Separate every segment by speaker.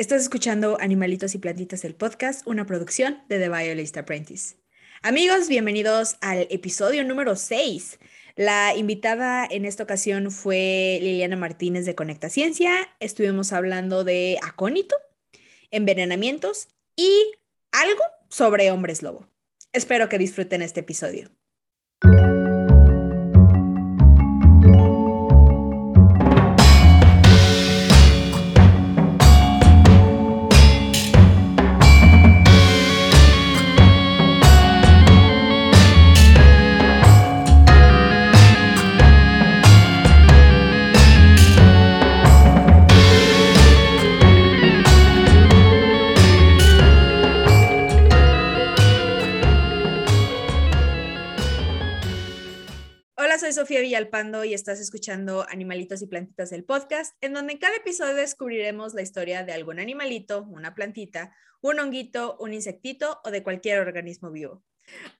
Speaker 1: Estás escuchando Animalitos y Plantitas del podcast, una producción de The Violist Apprentice. Amigos, bienvenidos al episodio número 6. La invitada en esta ocasión fue Liliana Martínez de Conecta Ciencia. Estuvimos hablando de acónito, envenenamientos y algo sobre hombres lobo. Espero que disfruten este episodio. Sofía Villalpando y estás escuchando Animalitos y Plantitas del podcast, en donde en cada episodio descubriremos la historia de algún animalito, una plantita, un honguito, un insectito o de cualquier organismo vivo.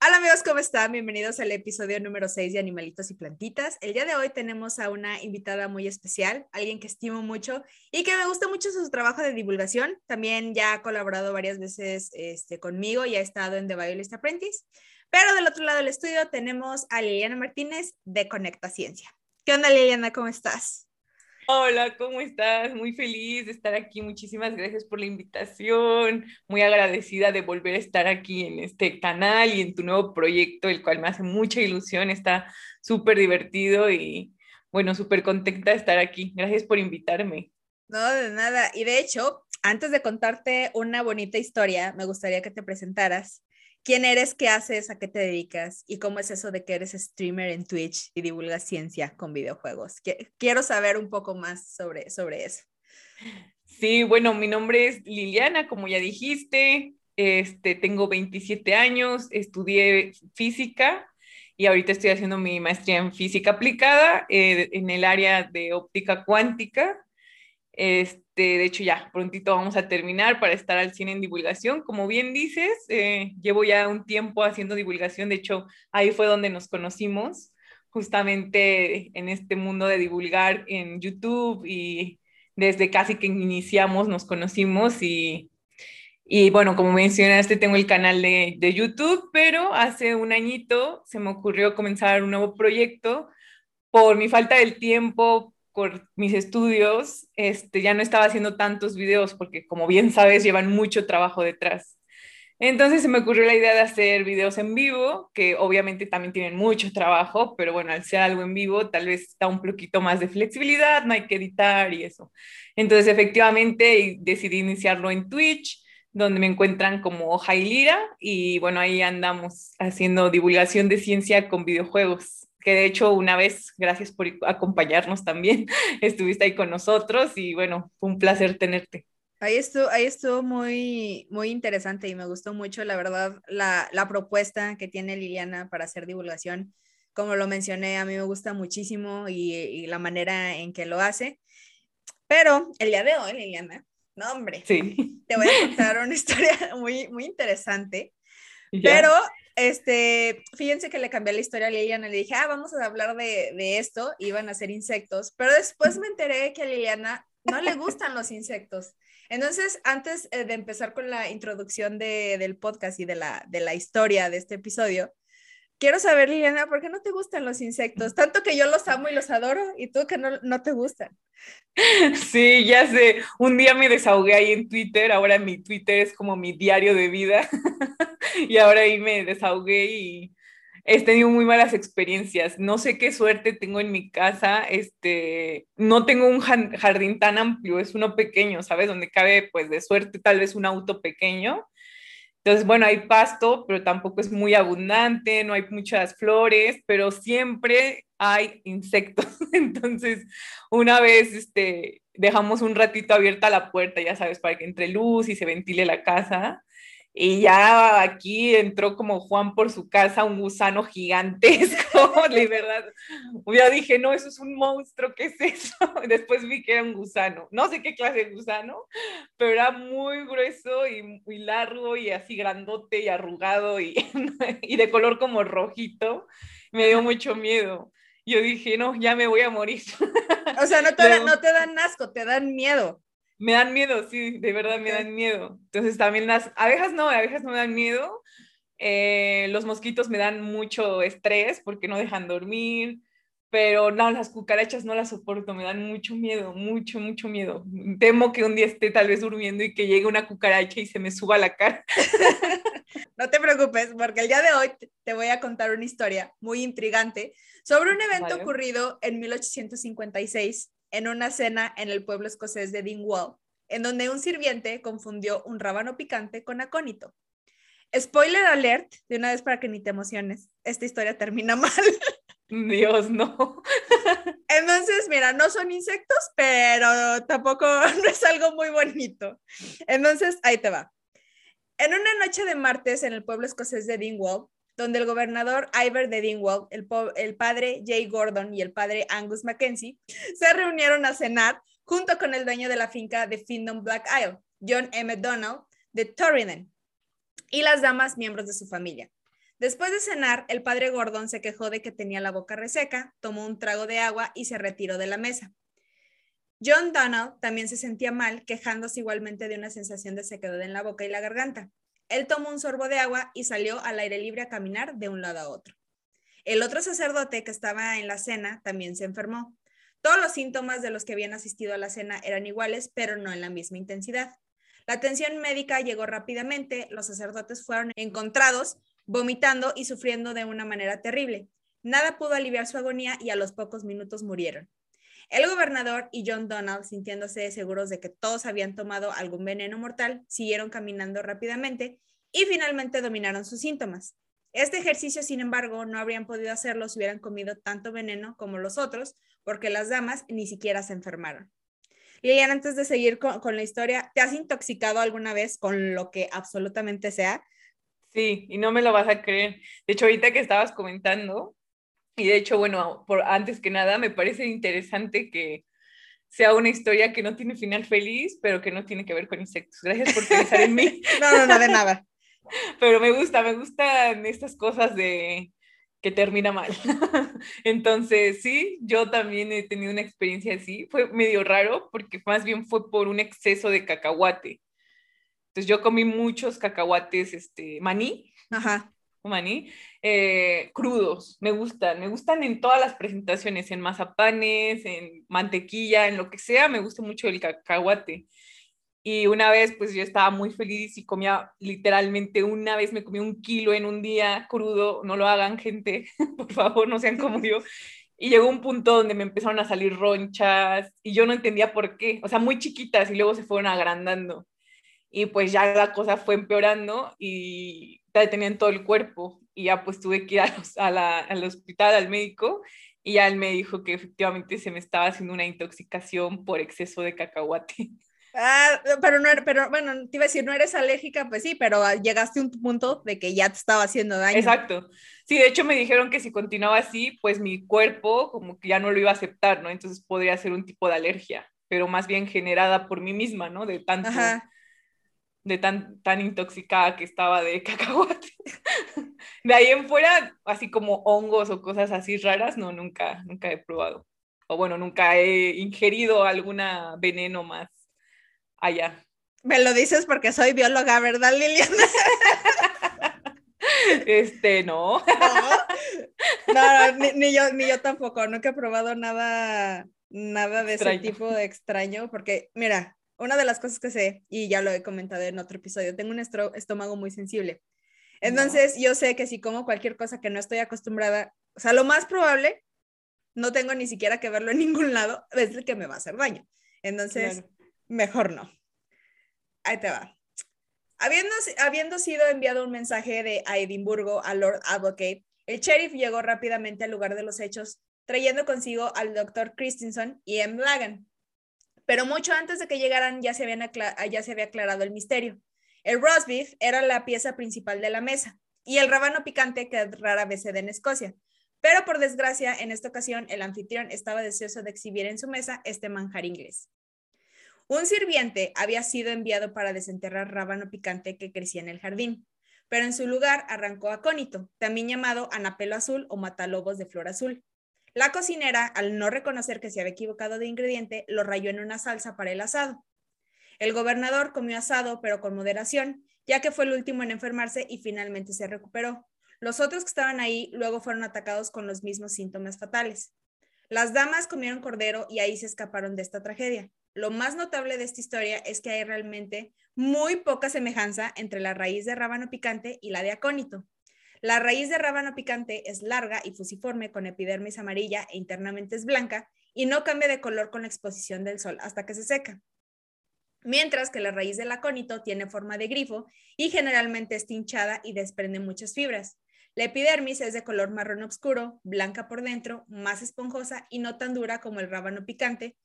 Speaker 1: Hola amigos, ¿cómo están? Bienvenidos al episodio número 6 de Animalitos y Plantitas. El día de hoy tenemos a una invitada muy especial, alguien que estimo mucho y que me gusta mucho su trabajo de divulgación. También ya ha colaborado varias veces este, conmigo y ha estado en The Violist Apprentice. Pero del otro lado del estudio tenemos a Liliana Martínez de Conecta Ciencia. ¿Qué onda Liliana? ¿Cómo estás?
Speaker 2: Hola, ¿cómo estás? Muy feliz de estar aquí. Muchísimas gracias por la invitación. Muy agradecida de volver a estar aquí en este canal y en tu nuevo proyecto, el cual me hace mucha ilusión. Está súper divertido y bueno, súper contenta de estar aquí. Gracias por invitarme.
Speaker 1: No, de nada. Y de hecho, antes de contarte una bonita historia, me gustaría que te presentaras quién eres, qué haces, a qué te dedicas y cómo es eso de que eres streamer en Twitch y divulgas ciencia con videojuegos. Quiero saber un poco más sobre, sobre eso.
Speaker 2: Sí, bueno, mi nombre es Liliana, como ya dijiste, este, tengo 27 años, estudié física y ahorita estoy haciendo mi maestría en física aplicada eh, en el área de óptica cuántica. Este, de hecho, ya prontito vamos a terminar para estar al cine en divulgación. Como bien dices, eh, llevo ya un tiempo haciendo divulgación. De hecho, ahí fue donde nos conocimos, justamente en este mundo de divulgar en YouTube y desde casi que iniciamos nos conocimos y, y bueno, como mencionaste, tengo el canal de, de YouTube, pero hace un añito se me ocurrió comenzar un nuevo proyecto por mi falta del tiempo, por mis estudios, este, ya no estaba haciendo tantos videos porque, como bien sabes, llevan mucho trabajo detrás. Entonces se me ocurrió la idea de hacer videos en vivo, que obviamente también tienen mucho trabajo, pero bueno, al ser algo en vivo, tal vez está un poquito más de flexibilidad, no hay que editar y eso. Entonces, efectivamente, decidí iniciarlo en Twitch, donde me encuentran como Jailira, y bueno, ahí andamos haciendo divulgación de ciencia con videojuegos que de hecho una vez, gracias por acompañarnos también, estuviste ahí con nosotros y bueno, fue un placer tenerte.
Speaker 1: Ahí estuvo, ahí estuvo muy, muy interesante y me gustó mucho, la verdad, la, la propuesta que tiene Liliana para hacer divulgación. Como lo mencioné, a mí me gusta muchísimo y, y la manera en que lo hace. Pero el día de hoy, Liliana, no hombre,
Speaker 2: sí.
Speaker 1: te voy a contar una historia muy, muy interesante. Pero este, fíjense que le cambié la historia a Liliana, le dije, ah, vamos a hablar de, de esto, iban a ser insectos, pero después me enteré que a Liliana no le gustan los insectos. Entonces, antes eh, de empezar con la introducción de, del podcast y de la, de la historia de este episodio, quiero saber, Liliana, ¿por qué no te gustan los insectos? Tanto que yo los amo y los adoro y tú que no, no te gustan.
Speaker 2: Sí, ya sé. Un día me desahogué ahí en Twitter, ahora mi Twitter es como mi diario de vida. y ahora ahí me desahogué y he tenido muy malas experiencias. No sé qué suerte tengo en mi casa. Este, no tengo un jardín tan amplio, es uno pequeño, ¿sabes? Donde cabe, pues, de suerte tal vez un auto pequeño. Entonces, bueno, hay pasto, pero tampoco es muy abundante, no hay muchas flores, pero siempre hay insectos. Entonces, una vez este, dejamos un ratito abierta la puerta, ya sabes, para que entre luz y se ventile la casa. Y ya aquí entró como Juan por su casa, un gusano gigantesco, de verdad. Ya dije, no, eso es un monstruo, ¿qué es eso? Después vi que era un gusano. No sé qué clase de gusano, pero era muy grueso y muy largo y así grandote y arrugado y, y de color como rojito. Me dio mucho miedo. Yo dije, no, ya me voy a morir.
Speaker 1: O sea, no te, no te dan asco, te dan miedo.
Speaker 2: Me dan miedo, sí, de verdad me dan miedo. Entonces también las abejas no, abejas no me dan miedo. Eh, los mosquitos me dan mucho estrés porque no dejan dormir. Pero no, las cucarachas no las soporto, me dan mucho miedo, mucho, mucho miedo. Temo que un día esté tal vez durmiendo y que llegue una cucaracha y se me suba la cara.
Speaker 1: No te preocupes, porque el día de hoy te voy a contar una historia muy intrigante sobre un evento ocurrido en 1856 en una cena en el pueblo escocés de Dingwall, en donde un sirviente confundió un rábano picante con acónito. Spoiler alert, de una vez para que ni te emociones, esta historia termina mal.
Speaker 2: Dios, no.
Speaker 1: Entonces, mira, no son insectos, pero tampoco no es algo muy bonito. Entonces, ahí te va. En una noche de martes en el pueblo escocés de Dingwall, donde el gobernador Iver de Dingwall, el, padre Jay Gordon y el padre Angus Mackenzie se reunieron a cenar junto con el dueño de la finca de Findon Black Isle, John M. Donald de Torriden, y las damas miembros de su familia. Después de cenar, el padre Gordon se quejó de que tenía la boca reseca, tomó un trago de agua y se retiró de la mesa. John Donald también se sentía mal, quejándose igualmente de una sensación de sequedad en la boca y la garganta. Él tomó un sorbo de agua y salió al aire libre a caminar de un lado a otro. El otro sacerdote que estaba en la cena también se enfermó. Todos los síntomas de los que habían asistido a la cena eran iguales, pero no en la misma intensidad. La atención médica llegó rápidamente, los sacerdotes fueron encontrados vomitando y sufriendo de una manera terrible. Nada pudo aliviar su agonía y a los pocos minutos murieron. El gobernador y John Donald, sintiéndose seguros de que todos habían tomado algún veneno mortal, siguieron caminando rápidamente y finalmente dominaron sus síntomas. Este ejercicio, sin embargo, no habrían podido hacerlo si hubieran comido tanto veneno como los otros, porque las damas ni siquiera se enfermaron. Lilian, antes de seguir con, con, la historia, ¿te has intoxicado alguna vez con lo que absolutamente sea?
Speaker 2: Sí, y no me lo vas a creer. De hecho, ahorita que estabas comentando, y de hecho, bueno, por antes que nada, me parece interesante que sea una historia que no tiene final feliz, pero que no tiene que ver con insectos. Gracias por pensar en mí.
Speaker 1: no, no, no, de nada.
Speaker 2: Pero me gusta, me gustan estas cosas de que termina mal. Entonces, sí, yo también he tenido una experiencia así. Fue medio raro porque más bien fue por un exceso de cacahuate. Entonces yo comí muchos cacahuates, este, maní,
Speaker 1: Ajá.
Speaker 2: Maní, eh, crudos, me gustan, me gustan en todas las presentaciones, en mazapanes, en mantequilla, en lo que sea, me gusta mucho el cacahuate. Y una vez, pues yo estaba muy feliz y comía literalmente una vez, me comí un kilo en un día crudo, no lo hagan gente, por favor, no sean como yo. Y llegó un punto donde me empezaron a salir ronchas y yo no entendía por qué, o sea, muy chiquitas y luego se fueron agrandando y pues ya la cosa fue empeorando y tenía en todo el cuerpo y ya pues tuve que ir al hospital, al médico y ya él me dijo que efectivamente se me estaba haciendo una intoxicación por exceso de cacahuate.
Speaker 1: Ah, pero no, pero bueno, te iba a decir, no eres alérgica, pues sí, pero llegaste a un punto de que ya te estaba haciendo daño.
Speaker 2: Exacto. Sí, de hecho me dijeron que si continuaba así, pues mi cuerpo como que ya no lo iba a aceptar, ¿no? Entonces podría ser un tipo de alergia, pero más bien generada por mí misma, ¿no? De tanto, de tan, tan intoxicada que estaba de cacahuate. De ahí en fuera, así como hongos o cosas así raras, no, nunca, nunca he probado. O bueno, nunca he ingerido alguna veneno más allá.
Speaker 1: Me lo dices porque soy bióloga, ¿verdad, Liliana?
Speaker 2: Este, no.
Speaker 1: No, ni, yo, ni yo tampoco. Nunca he probado nada, nada de ese tipo de extraño, porque, mira, una de las cosas que sé, y ya lo he comentado en otro episodio, tengo un estómago muy sensible. Entonces, yo sé que si como cualquier cosa que no estoy acostumbrada, o sea, lo más probable, no tengo ni siquiera que verlo en ningún lado, es el que me va a hacer daño. Entonces, mejor no. Ahí te va. Habiendo, habiendo sido enviado un mensaje de a Edimburgo al Lord Advocate, el sheriff llegó rápidamente al lugar de los hechos, trayendo consigo al doctor Christensen y M. Lagan, pero mucho antes de que llegaran ya se, ya se había aclarado el misterio. El roast beef era la pieza principal de la mesa y el rábano picante que rara vez se da en Escocia. Pero por desgracia, en esta ocasión el anfitrión estaba deseoso de exhibir en su mesa este manjar inglés. Un sirviente había sido enviado para desenterrar rábano picante que crecía en el jardín, pero en su lugar arrancó acónito, también llamado anapelo azul o matalobos de flor azul. La cocinera, al no reconocer que se había equivocado de ingrediente, lo rayó en una salsa para el asado. El gobernador comió asado, pero con moderación, ya que fue el último en enfermarse y finalmente se recuperó. Los otros que estaban ahí luego fueron atacados con los mismos síntomas fatales. Las damas comieron cordero y ahí se escaparon de esta tragedia. Lo más notable de esta historia es que hay realmente muy poca semejanza entre la raíz de rábano picante y la de acónito. La raíz de rábano picante es larga y fusiforme con epidermis amarilla e internamente es blanca y no cambia de color con la exposición del sol hasta que se seca mientras que la raíz del acónito tiene forma de grifo y generalmente está hinchada y desprende muchas fibras. La epidermis es de color marrón oscuro, blanca por dentro, más esponjosa y no tan dura como el rábano picante,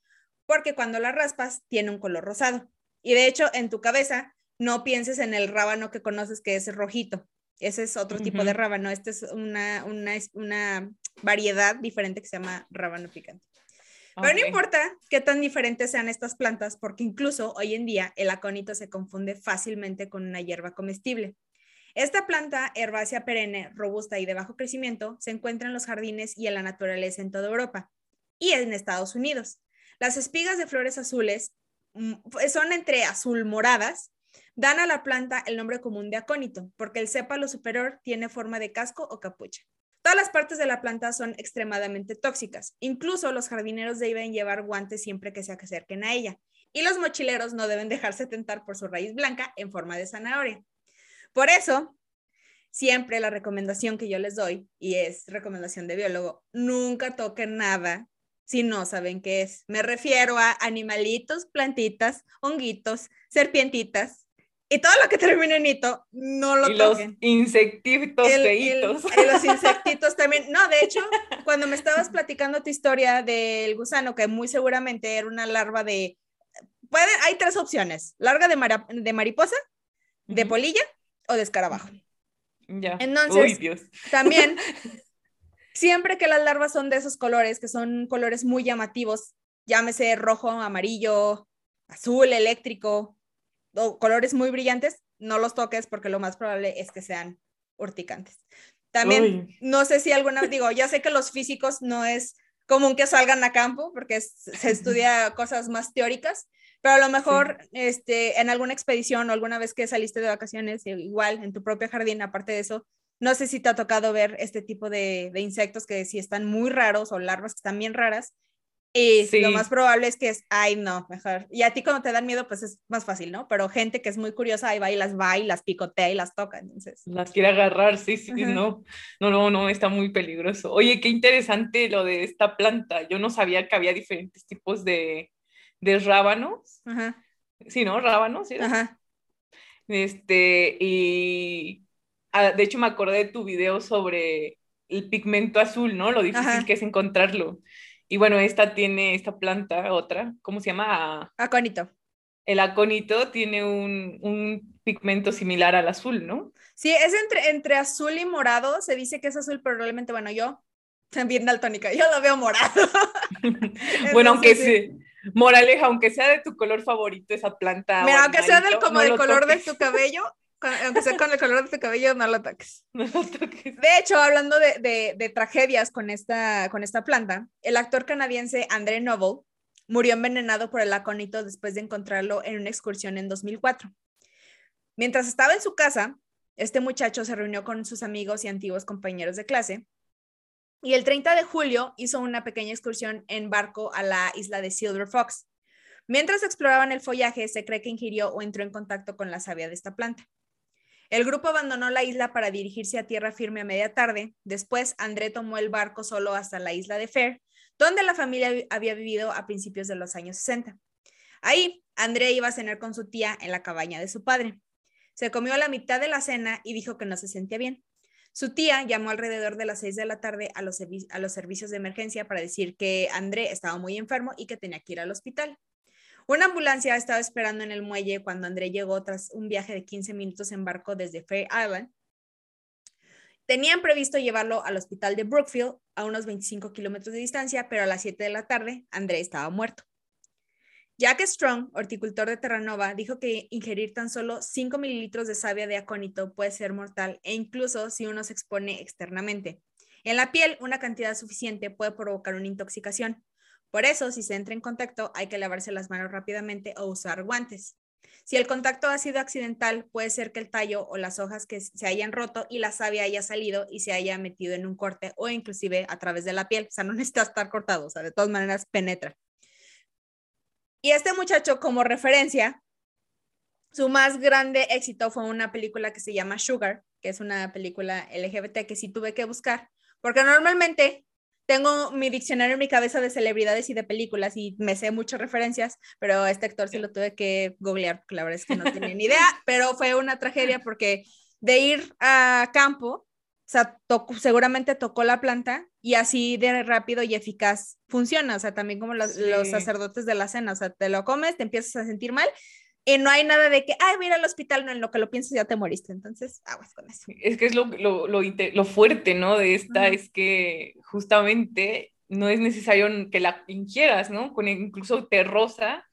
Speaker 1: porque cuando la raspas tiene un color rosado. Y de hecho, en tu cabeza no pienses en el rábano que conoces que es rojito. Ese es otro tipo de rábano. Esta es una, una, una variedad diferente que se llama rábano picante. Pero no importa qué tan diferentes sean estas plantas, porque incluso hoy en día el acónito se confunde fácilmente con una hierba comestible. Esta planta herbácea perenne, robusta y de bajo crecimiento se encuentra en los jardines y en la naturaleza en toda Europa y en Estados Unidos. Las espigas de flores azules mm, son entre azul moradas, dan a la planta el nombre común de acónito, porque el sépalo superior tiene forma de casco o capucha. Todas las partes de la planta son extremadamente tóxicas. Incluso los jardineros deben llevar guantes siempre que se acerquen a ella. Y los mochileros no deben dejarse tentar por su raíz blanca en forma de zanahoria. Por eso, siempre la recomendación que yo les doy, y es recomendación de biólogo, nunca toquen nada si no saben qué es. Me refiero a animalitos, plantitas, honguitos, serpientitas, y todo lo que termine en hito, no lo
Speaker 2: y
Speaker 1: toquen.
Speaker 2: los insectitos feitos.
Speaker 1: Y los insectitos también. No, de hecho, cuando me estabas platicando tu historia del gusano, que muy seguramente era una larva de... Puede, hay tres opciones. Larga de, de mariposa, de polilla o de escarabajo.
Speaker 2: Ya.
Speaker 1: Entonces, también, siempre que las larvas son de esos colores, que son colores muy llamativos, llámese rojo, amarillo, azul, eléctrico, o colores muy brillantes, no los toques porque lo más probable es que sean urticantes. También, no sé si alguna, digo, ya sé que los físicos no es común que salgan a campo porque se estudia cosas más teóricas, pero a lo mejor este, en alguna expedición o alguna vez que saliste de vacaciones, igual en tu propio jardín, aparte de eso, no sé si te ha tocado ver este tipo de, de insectos que si están muy raros o larvas que están bien raras y lo más probable es que es, ay, no, mejor. Y a ti cuando te dan miedo, pues es más fácil, ¿no? Pero gente que es muy curiosa, ahí va y las va y las picotea y las toca, entonces.
Speaker 2: Las quiere agarrar, sí, sí, no. No, no, no, está muy peligroso. Oye, qué interesante lo de esta planta. Yo no sabía que había diferentes tipos de, de rábanos. Ajá. Sí, ¿no? Rábanos, ¿sí? Ajá. Este, y ah, de hecho me acordé de tu video sobre el pigmento azul, ¿no? Lo difícil que es encontrarlo. Y bueno, esta tiene, esta planta, otra, ¿cómo se llama?
Speaker 1: Acónito.
Speaker 2: El acónito tiene un, un, pigmento similar al azul, ¿no?
Speaker 1: Sí, es entre, entre azul y morado. Se dice que es azul, pero realmente, bueno, yo también daltónica, yo lo veo morado.
Speaker 2: bueno, aunque sí. Moraleja, aunque sea de tu color favorito esa planta.
Speaker 1: Mira, aunque sea del, como del color de tu cabello, aunque sea con el color de tu cabello, no lo toques.
Speaker 2: No lo toques.
Speaker 1: De hecho, hablando de, de, de, tragedias con esta, con esta planta, el actor canadiense André Noble murió envenenado por el acónito después de encontrarlo en una excursión en 2004. Mientras estaba en su casa, este muchacho se reunió con sus amigos y antiguos compañeros de clase y el 30 de julio hizo una pequeña excursión en barco a la isla de Silver Fox. Mientras exploraban el follaje, se cree que ingirió o entró en contacto con la savia de esta planta. El grupo abandonó la isla para dirigirse a tierra firme a media tarde. Después, André tomó el barco solo hasta la isla de Fair, donde la familia había vivido a principios de los años 60. Ahí, André iba a cenar con su tía en la cabaña de su padre. Se comió la mitad de la cena y dijo que no se sentía bien. Su tía llamó alrededor de las 6 de la tarde a a los servicios de emergencia para decir que André estaba muy enfermo y que tenía que ir al hospital. Una ambulancia estaba esperando en el muelle cuando André llegó tras un viaje de 15 minutos en barco desde Fair Island. Tenían previsto llevarlo al hospital de Brookfield a unos 25 kilómetros de distancia, pero a las 7 de la tarde André estaba muerto. Jack Strong, horticultor de Terranova, dijo que ingerir tan solo 5 mililitros de savia de acónito puede ser mortal e incluso si uno se expone externamente. En la piel, una cantidad suficiente puede provocar una intoxicación. Por eso, si se entra en contacto, hay que lavarse las manos rápidamente o usar guantes. Si el contacto ha sido accidental, puede ser que el tallo o las hojas que se hayan roto y la savia haya salido y se haya metido en un corte o inclusive a través de la piel. O sea, no necesita estar cortado, o sea, de todas maneras penetra. Y este muchacho, como referencia, su más grande éxito fue una película que se llama Sugar, que es una película LGBT que sí tuve que buscar, porque normalmente tengo mi diccionario en mi cabeza de celebridades y de películas y me sé muchas referencias, pero este actor sí lo tuve que googlear, porque la verdad es que no tenía ni idea, pero fue una tragedia porque de ir a campo, o sea, seguramente tocó la planta y así de rápido y eficaz funciona, o sea, también como los, los sacerdotes de la cena, o sea, te lo comes, te empiezas a sentir mal y no hay nada de que, ay, voy al hospital, no, en lo que lo piensas ya te moriste. Entonces, aguas con eso.
Speaker 2: Es que es lo, lo, lo, lo fuerte, ¿no? De esta, es que justamente no es necesario que la ingieras, ¿no? Con incluso te rosa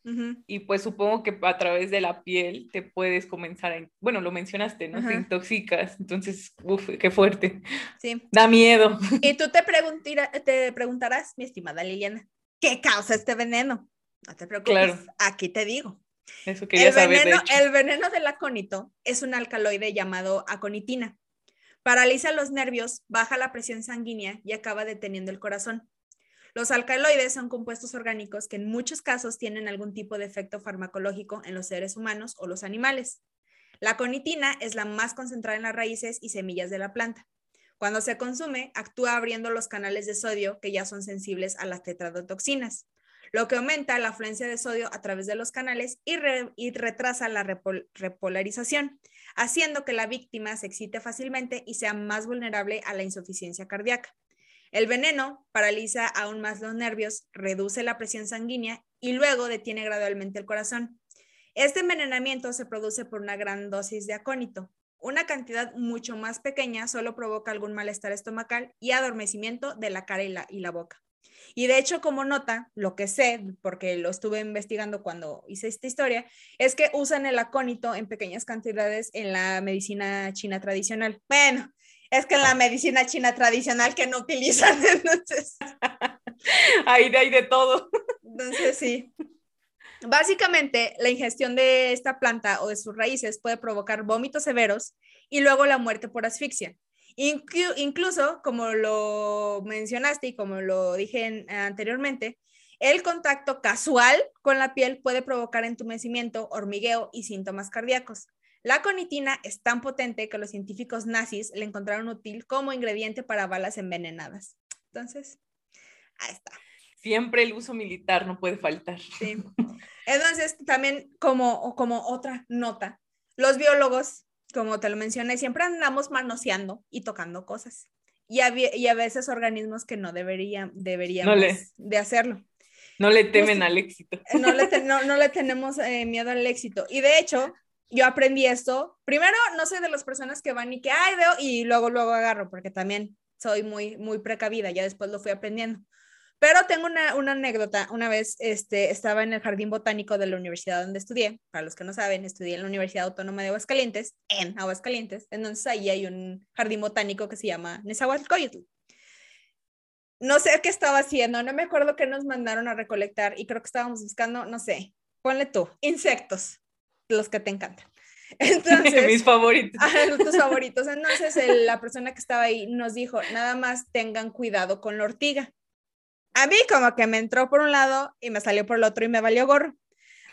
Speaker 2: y pues supongo que a través de la piel te puedes comenzar a, bueno, lo mencionaste, ¿no? Te intoxicas, entonces, uff, qué fuerte. Sí. Da miedo.
Speaker 1: Y tú te, te preguntarás, mi estimada Liliana, ¿qué causa este veneno? No te preocupes, claro. aquí te digo el, veneno, el veneno del acónito es un alcaloide llamado aconitina. Paraliza los nervios, baja la presión sanguínea y acaba deteniendo el corazón. Los alcaloides son compuestos orgánicos que en muchos casos tienen algún tipo de efecto farmacológico en los seres humanos o los animales. La aconitina es la más concentrada en las raíces y semillas de la planta. Cuando se consume, actúa abriendo los canales de sodio que ya son sensibles a las tetradotoxinas lo que aumenta la afluencia de sodio a través de los canales y, retrasa la repolarización, haciendo que la víctima se excite fácilmente y sea más vulnerable a la insuficiencia cardíaca. El veneno paraliza aún más los nervios, reduce la presión sanguínea y luego detiene gradualmente el corazón. Este envenenamiento se produce por una gran dosis de acónito. Una cantidad mucho más pequeña solo provoca algún malestar estomacal y adormecimiento de la cara y la boca. Y de hecho, como nota, lo que sé, porque lo estuve investigando cuando hice esta historia, es que usan el acónito en pequeñas cantidades en la medicina china tradicional. Bueno, es que en la medicina china tradicional que no utilizan, entonces...
Speaker 2: Ahí hay de todo.
Speaker 1: Entonces, sí. Básicamente, la ingestión de esta planta o de sus raíces puede provocar vómitos severos y luego la muerte por asfixia incluso, como lo mencionaste y como lo dije anteriormente, el contacto casual con la piel puede provocar entumecimiento, hormigueo y síntomas cardíacos. La conitina es tan potente que los científicos nazis le encontraron útil como ingrediente para balas envenenadas. Entonces, ahí está.
Speaker 2: Siempre el uso militar no puede faltar.
Speaker 1: Sí. Entonces, también como, como otra nota, los biólogos como te lo mencioné, siempre andamos manoseando y tocando cosas. Y a, y a veces organismos que no deberían, deberíamos de hacerlo.
Speaker 2: No le temen al éxito.
Speaker 1: No le, no, le tenemos eh, miedo al éxito. Y de hecho, yo aprendí esto. Primero, no soy de las personas que van y que, ay, veo, y luego, luego agarro, porque también soy muy, muy precavida. Ya después lo fui aprendiendo. Pero tengo una, una, anécdota. Una vez este, estaba en el jardín botánico de la universidad donde estudié. Para los que no saben, estudié en la Universidad Autónoma de Aguascalientes, en Aguascalientes. Entonces ahí hay un jardín botánico que se llama Nezahualcóyotl. No sé qué estaba haciendo, no me acuerdo qué nos mandaron a recolectar y creo que estábamos buscando, no sé, ponle tú, insectos, los que te encantan.
Speaker 2: Entonces, mis favoritos.
Speaker 1: tus favoritos. Entonces, la persona que estaba ahí nos dijo, nada más tengan cuidado con la ortiga a mí como que me entró por un lado y me salió por el otro y me valió gorro.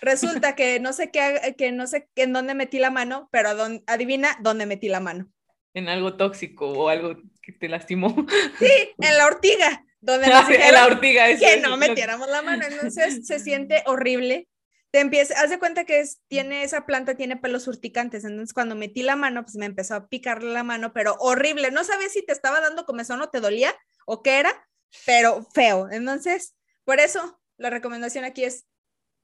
Speaker 1: Resulta que no sé qué, que no sé en dónde metí la mano, pero adivina dónde metí la mano.
Speaker 2: En algo tóxico o algo que te lastimó.
Speaker 1: Sí, en la ortiga, donde
Speaker 2: nos en la ortiga,
Speaker 1: que no metiéramos la mano. Entonces se siente horrible. Te empieza, haz de cuenta que es, tiene esa planta, tiene pelos urticantes. Entonces cuando metí la mano, pues me empezó a picar la mano, pero horrible. No sabes si te estaba dando comezón o te dolía o qué era, pero feo. Entonces, por eso la recomendación aquí es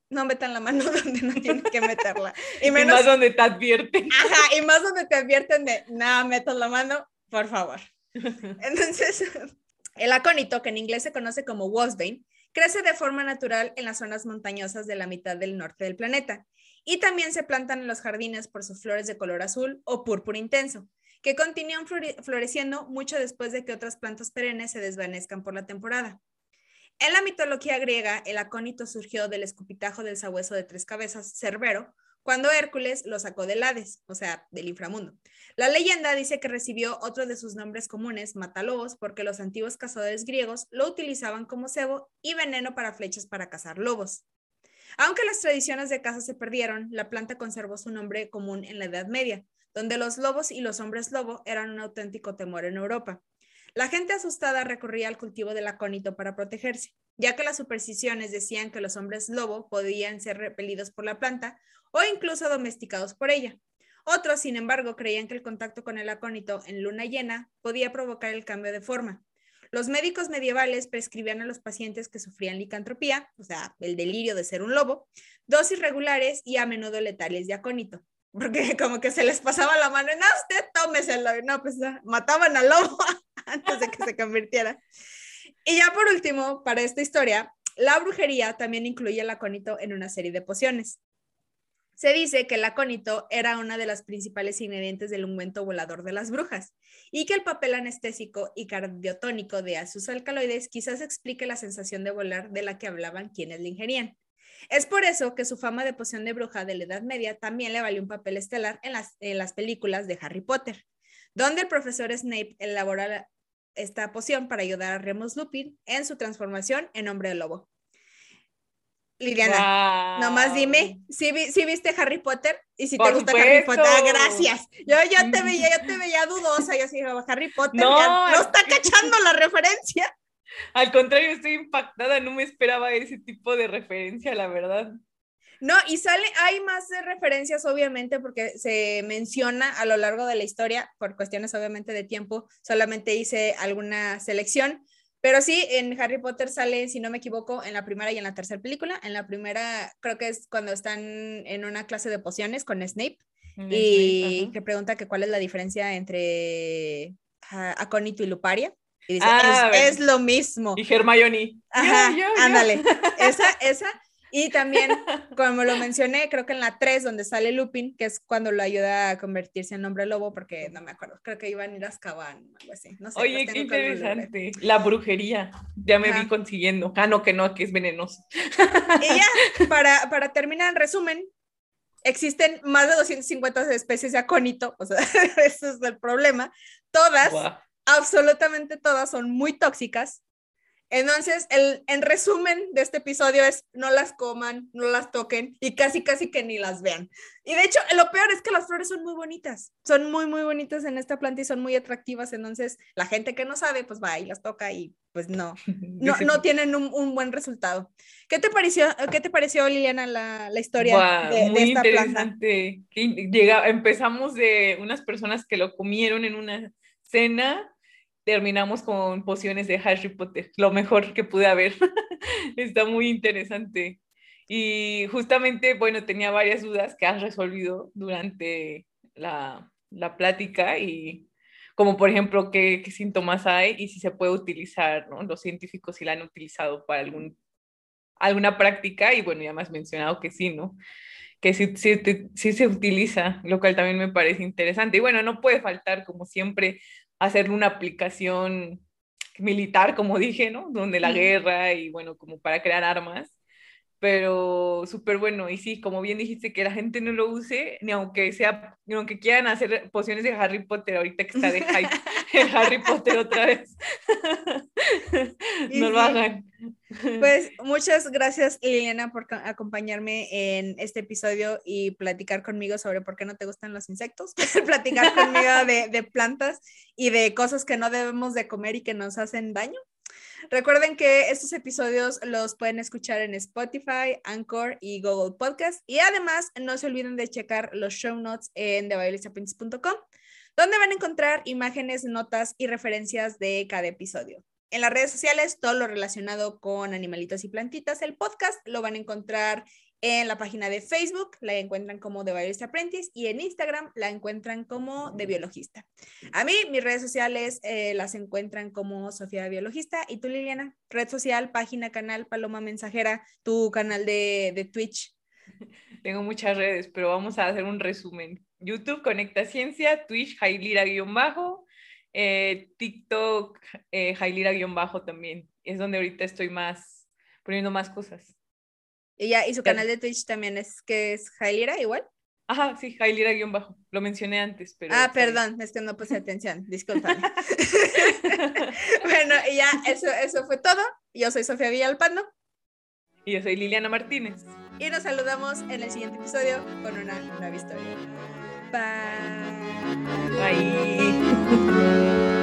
Speaker 1: no metan la mano donde no tienen que meterla.
Speaker 2: Y, menos, más donde te advierten.
Speaker 1: Ajá, y más donde te advierten de, nada, metas la mano, por favor. Entonces, el acónito, que en inglés se conoce como wolfsbane, crece de forma natural en las zonas montañosas de la mitad del norte del planeta. Y también se plantan en los jardines por sus flores de color azul o púrpura intenso que continúan floreciendo mucho después de que otras plantas perennes se desvanezcan por la temporada. En la mitología griega, el acónito surgió del escupitajo del sabueso de tres cabezas, Cerbero, cuando Hércules lo sacó del Hades, o sea, del inframundo. La leyenda dice que recibió otro de sus nombres comunes, matalobos, porque los antiguos cazadores griegos lo utilizaban como cebo y veneno para flechas para cazar lobos. Aunque las tradiciones de caza se perdieron, la planta conservó su nombre común en la Edad Media, donde los lobos y los hombres lobo eran un auténtico temor en Europa. La gente asustada recurría al cultivo del acónito para protegerse, ya que las supersticiones decían que los hombres lobo podían ser repelidos por la planta o incluso domesticados por ella. Otros, sin embargo, creían que el contacto con el acónito en luna llena podía provocar el cambio de forma. Los médicos medievales prescribían a los pacientes que sufrían licantropía, o sea, el delirio de ser un lobo, dosis regulares y a menudo letales de acónito, porque como que se les pasaba la mano, no, usted tómeselo, no, pues mataban al lobo antes de que se convirtiera. Y ya por último, para esta historia, la brujería también incluye el acónito en una serie de pociones. Se dice que el acónito era una de las principales ingredientes del ungüento volador de las brujas y que el papel anestésico y cardiotónico de sus alcaloides quizás explique la sensación de volar de la que hablaban quienes le ingerían. Es por eso que su fama de poción de bruja de la Edad Media también le valió un papel estelar en las, en las películas de Harry Potter, donde el profesor Snape elabora esta poción para ayudar a Remus Lupin en su transformación en hombre de lobo. Liliana, nomás dime, si viste Harry Potter? Y si te gusta Harry Potter, ah, gracias. Yo ya te veía, yo te veía dudosa, yo así, Harry Potter, no, no está cachando la referencia.
Speaker 2: Al contrario, estoy impactada, no me esperaba ese tipo de referencia, la verdad.
Speaker 1: No, y sale, hay más de referencias, obviamente, porque se menciona a lo largo de la historia, por cuestiones obviamente de tiempo, solamente hice alguna selección, pero sí, en Harry Potter sale, si no me equivoco, en la primera y en la tercera película. En la primera creo que es cuando están en una clase de pociones con Snape y que pregunta que cuál es la diferencia entre uh, Acónito y Luparia. Y dice, ah, es, lo mismo.
Speaker 2: Y Hermione.
Speaker 1: Ajá, ándale. Esa, esa. Y también, como lo mencioné, creo que en la 3, donde sale Lupin, que es cuando lo ayuda a convertirse en hombre lobo, porque no me acuerdo, creo que iban a ir a Azkaban o algo así. No sé,
Speaker 2: Oye, qué interesante. La brujería, ya me vi consiguiendo. Ah, no, que no, que es venenoso.
Speaker 1: Y ya, para, para terminar, en resumen, existen más de 250 especies de acónito, o sea, ese es el problema. Todas, absolutamente todas, son muy tóxicas entonces, el, en resumen de este episodio es no las coman, no las toquen y casi, casi que ni las vean. Y de hecho, lo peor es que las flores son muy bonitas, son muy, muy bonitas en esta planta y son muy atractivas. Entonces, la gente que no sabe, pues va y las toca y pues no, no, no tienen un, un, buen resultado. ¿Qué te pareció, qué te pareció Liliana, la, la historia de,
Speaker 2: muy esta interesante. Llega, empezamos de unas personas que lo comieron en una cena terminamos con pociones de Harry Potter, lo mejor que pude haber. Está muy interesante. Y justamente, bueno, tenía varias dudas que has resolvido durante la, la plática y como por ejemplo qué, qué, síntomas hay y si se puede utilizar, ¿no? Los científicos si la han utilizado para algún, alguna práctica y bueno, ya me has mencionado que sí, ¿no? Que sí, sí, sí se utiliza, lo cual también me parece interesante. Y bueno, no puede faltar, como siempre, hacer una aplicación militar, como dije, ¿no? Donde la guerra y bueno, como para crear armas. Pero súper bueno. Y sí, como bien dijiste, que la gente no lo use, ni aunque sea, ni aunque quieran hacer pociones de Harry Potter, ahorita que está de hype Harry Potter otra vez. no lo hagan.
Speaker 1: Pues muchas gracias Liliana por acompañarme en este episodio y platicar conmigo sobre por qué no te gustan los insectos, platicar conmigo de, de, plantas y de cosas que no debemos de comer y que nos hacen daño. Recuerden que estos episodios los pueden escuchar en Spotify, Anchor y Google Podcast y además no se olviden de checar los show notes en TheViolisaprince.com donde van a encontrar imágenes, notas y referencias de cada episodio. En las redes sociales, todo lo relacionado con animalitos y plantitas, el podcast lo van a encontrar en la página de Facebook, la encuentran como The Biologist Apprentice y en Instagram la encuentran como The Biologista. A mí, mis redes sociales eh, las encuentran como Sofía Biologista y tú, Liliana, red social, página, canal, Paloma Mensajera, tu canal de, de Twitch.
Speaker 2: Tengo muchas redes, pero vamos a hacer un resumen. YouTube, Conecta Ciencia, Twitch, Jailira-bajo, eh, TikTok, eh, Jailira-bajo también. Es donde ahorita estoy más, poniendo más cosas.
Speaker 1: Y ya, y su canal de Twitch también es que es Jailira igual.
Speaker 2: Ajá, sí, Jailira guion bajo. Lo mencioné antes, pero.
Speaker 1: Ah, perdón, es que no puse atención, discúlpame. bueno, y ya, eso, eso fue todo. Yo soy Sofía Villalpando.
Speaker 2: Y yo soy Liliana Martínez.
Speaker 1: Y nos saludamos en el siguiente episodio con una nueva historia. Bye.
Speaker 2: Bye.